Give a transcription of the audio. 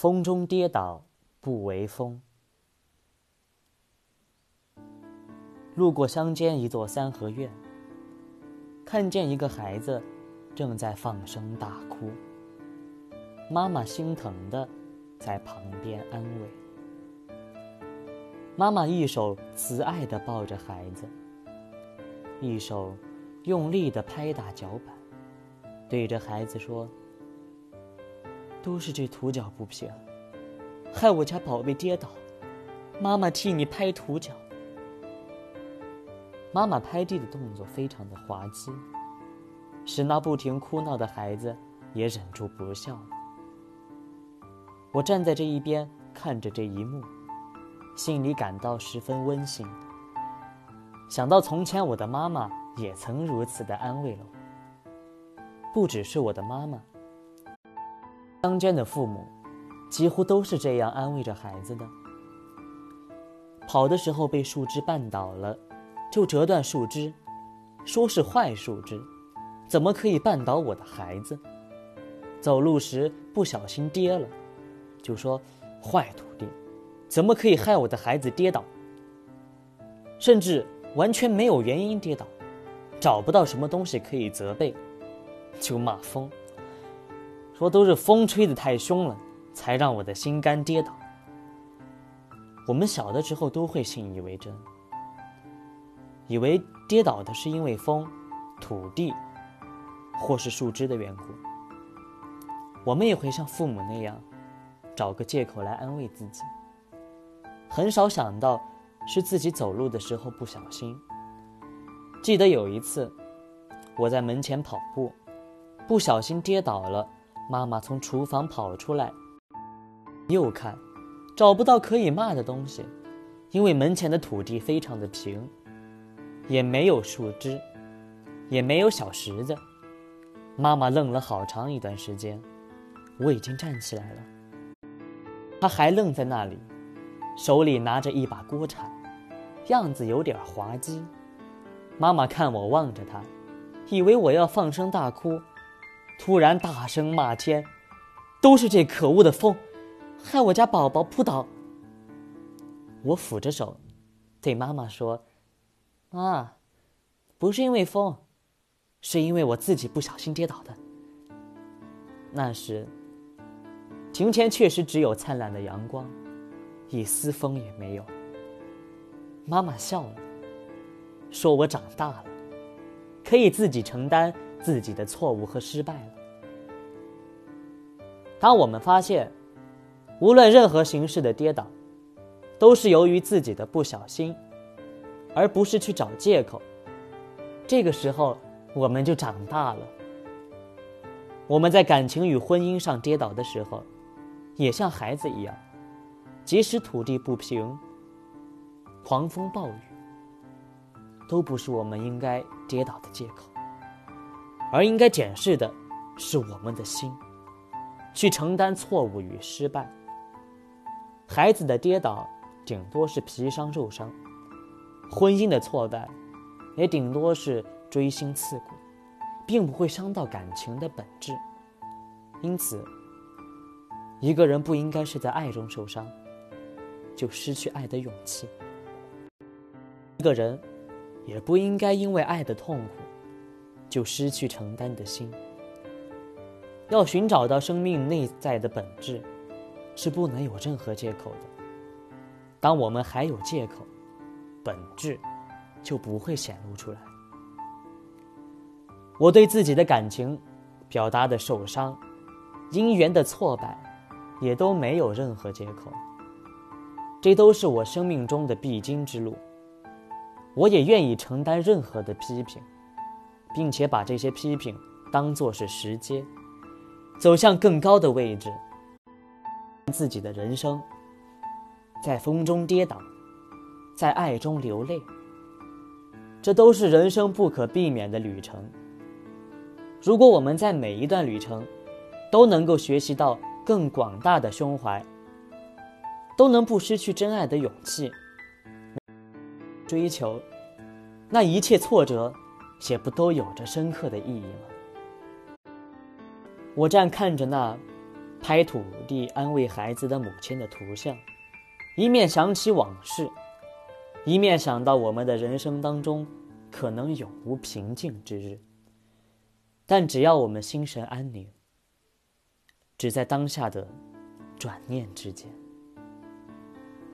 风中跌倒不为风。路过乡间一座三合院，看见一个孩子正在放声大哭，妈妈心疼的在旁边安慰。妈妈一手慈爱的抱着孩子，一手用力的拍打脚板，对着孩子说：“都是这土脚不平，害我家宝贝跌倒，妈妈替你拍土脚。”妈妈拍地的动作非常的滑稽，使那不停哭闹的孩子也忍住不笑。我站在这一边看着这一幕。心里感到十分温馨。想到从前我的妈妈也曾如此的安慰了我。不只是我的妈妈，乡间的父母几乎都是这样安慰着孩子的。跑的时候被树枝绊倒了，就折断树枝，说是坏树枝，怎么可以绊倒我的孩子？走路时不小心跌了，就说坏土地。怎么可以害我的孩子跌倒？甚至完全没有原因跌倒，找不到什么东西可以责备，就骂风，说都是风吹得太凶了，才让我的心肝跌倒。我们小的时候都会信以为真，以为跌倒的是因为风、土地或是树枝的缘故。我们也会像父母那样，找个借口来安慰自己。很少想到是自己走路的时候不小心。记得有一次，我在门前跑步，不小心跌倒了。妈妈从厨房跑出来，又看，找不到可以骂的东西，因为门前的土地非常的平，也没有树枝，也没有小石子。妈妈愣了好长一段时间，我已经站起来了，她还愣在那里。手里拿着一把锅铲，样子有点滑稽。妈妈看我望着她，以为我要放声大哭，突然大声骂天：“都是这可恶的风，害我家宝宝扑倒。”我抚着手，对妈妈说：“妈，不是因为风，是因为我自己不小心跌倒的。”那时，庭前确实只有灿烂的阳光。一丝风也没有。妈妈笑了，说：“我长大了，可以自己承担自己的错误和失败了。”当我们发现，无论任何形式的跌倒，都是由于自己的不小心，而不是去找借口，这个时候我们就长大了。我们在感情与婚姻上跌倒的时候，也像孩子一样。即使土地不平，狂风暴雨，都不是我们应该跌倒的借口，而应该检视的是我们的心，去承担错误与失败。孩子的跌倒顶多是皮伤肉伤，婚姻的挫败也顶多是锥心刺骨，并不会伤到感情的本质。因此，一个人不应该是在爱中受伤。就失去爱的勇气。一个人也不应该因为爱的痛苦，就失去承担的心。要寻找到生命内在的本质，是不能有任何借口的。当我们还有借口，本质就不会显露出来。我对自己的感情表达的受伤、姻缘的挫败，也都没有任何借口。这都是我生命中的必经之路，我也愿意承担任何的批评，并且把这些批评当作是石阶，走向更高的位置。自己的人生，在风中跌倒，在爱中流泪，这都是人生不可避免的旅程。如果我们在每一段旅程，都能够学习到更广大的胸怀。都能不失去真爱的勇气，追求，那一切挫折，也不都有着深刻的意义吗？我站看着那拍土地安慰孩子的母亲的图像，一面想起往事，一面想到我们的人生当中可能永无平静之日。但只要我们心神安宁，只在当下的转念之间。